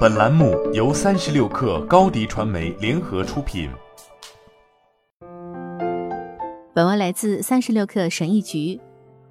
本栏目由三十六氪高低传媒联合出品。本文来自三十六氪神译局。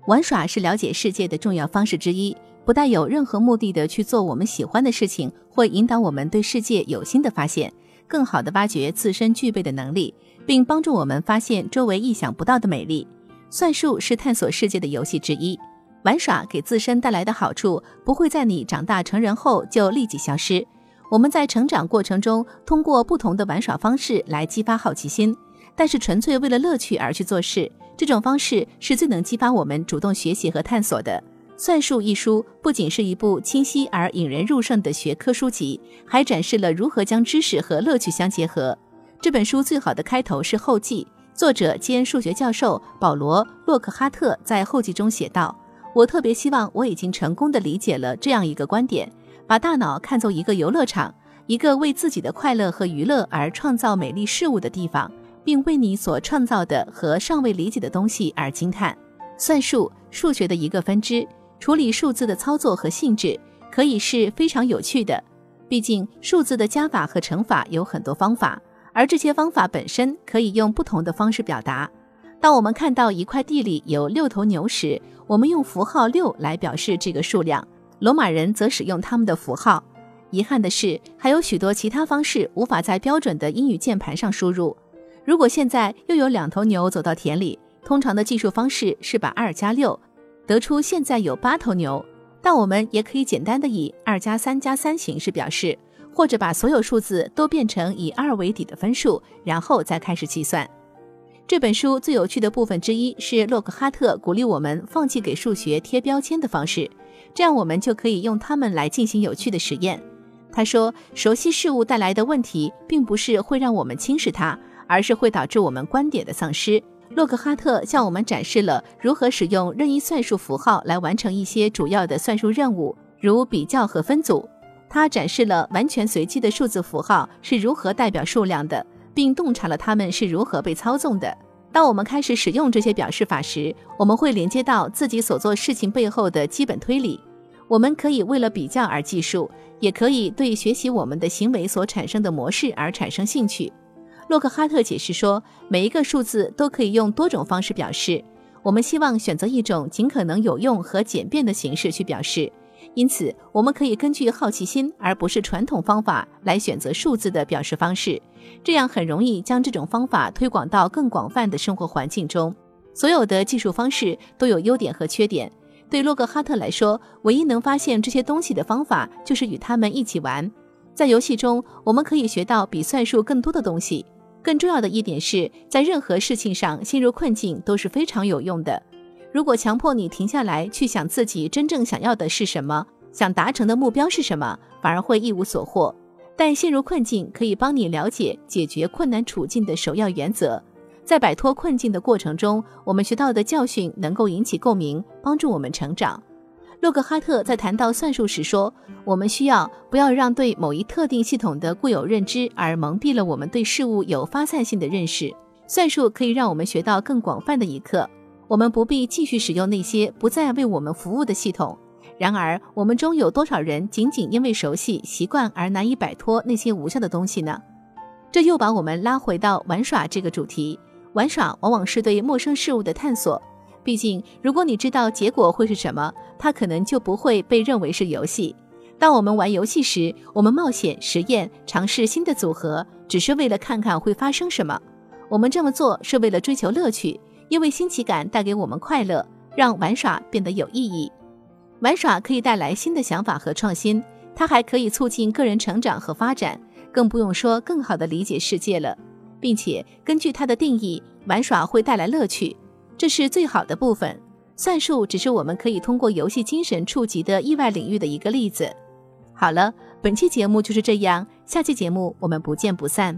玩耍是了解世界的重要方式之一，不带有任何目的的去做我们喜欢的事情，会引导我们对世界有新的发现，更好的挖掘自身具备的能力，并帮助我们发现周围意想不到的美丽。算术是探索世界的游戏之一。玩耍给自身带来的好处不会在你长大成人后就立即消失。我们在成长过程中通过不同的玩耍方式来激发好奇心，但是纯粹为了乐趣而去做事，这种方式是最能激发我们主动学习和探索的。《算术》一书不仅是一部清晰而引人入胜的学科书籍，还展示了如何将知识和乐趣相结合。这本书最好的开头是后记，作者兼数学教授保罗·洛克哈特在后记中写道。我特别希望我已经成功的理解了这样一个观点：把大脑看作一个游乐场，一个为自己的快乐和娱乐而创造美丽事物的地方，并为你所创造的和尚未理解的东西而惊叹。算术，数学的一个分支，处理数字的操作和性质可以是非常有趣的。毕竟，数字的加法和乘法有很多方法，而这些方法本身可以用不同的方式表达。当我们看到一块地里有六头牛时，我们用符号六来表示这个数量。罗马人则使用他们的符号。遗憾的是，还有许多其他方式无法在标准的英语键盘上输入。如果现在又有两头牛走到田里，通常的计数方式是把二加六，得出现在有八头牛。但我们也可以简单的以二加三加三形式表示，或者把所有数字都变成以二为底的分数，然后再开始计算。这本书最有趣的部分之一是洛克哈特鼓励我们放弃给数学贴标签的方式，这样我们就可以用它们来进行有趣的实验。他说，熟悉事物带来的问题并不是会让我们轻视它，而是会导致我们观点的丧失。洛克哈特向我们展示了如何使用任意算术符号来完成一些主要的算术任务，如比较和分组。他展示了完全随机的数字符号是如何代表数量的。并洞察了它们是如何被操纵的。当我们开始使用这些表示法时，我们会连接到自己所做事情背后的基本推理。我们可以为了比较而计数，也可以对学习我们的行为所产生的模式而产生兴趣。洛克哈特解释说，每一个数字都可以用多种方式表示。我们希望选择一种尽可能有用和简便的形式去表示。因此，我们可以根据好奇心，而不是传统方法来选择数字的表示方式。这样很容易将这种方法推广到更广泛的生活环境中。所有的计数方式都有优点和缺点。对洛克哈特来说，唯一能发现这些东西的方法就是与他们一起玩。在游戏中，我们可以学到比算术更多的东西。更重要的一点是，在任何事情上陷入困境都是非常有用的。如果强迫你停下来去想自己真正想要的是什么，想达成的目标是什么，反而会一无所获。但陷入困境可以帮你了解解决困难处境的首要原则。在摆脱困境的过程中，我们学到的教训能够引起共鸣，帮助我们成长。洛克哈特在谈到算术时说：“我们需要不要让对某一特定系统的固有认知而蒙蔽了我们对事物有发散性的认识。算术可以让我们学到更广泛的一课。我们不必继续使用那些不再为我们服务的系统。”然而，我们中有多少人仅仅因为熟悉、习惯而难以摆脱那些无效的东西呢？这又把我们拉回到玩耍这个主题。玩耍往往是对陌生事物的探索。毕竟，如果你知道结果会是什么，它可能就不会被认为是游戏。当我们玩游戏时，我们冒险、实验、尝试新的组合，只是为了看看会发生什么。我们这么做是为了追求乐趣，因为新奇感带给我们快乐，让玩耍变得有意义。玩耍可以带来新的想法和创新，它还可以促进个人成长和发展，更不用说更好地理解世界了。并且根据它的定义，玩耍会带来乐趣，这是最好的部分。算术只是我们可以通过游戏精神触及的意外领域的一个例子。好了，本期节目就是这样，下期节目我们不见不散。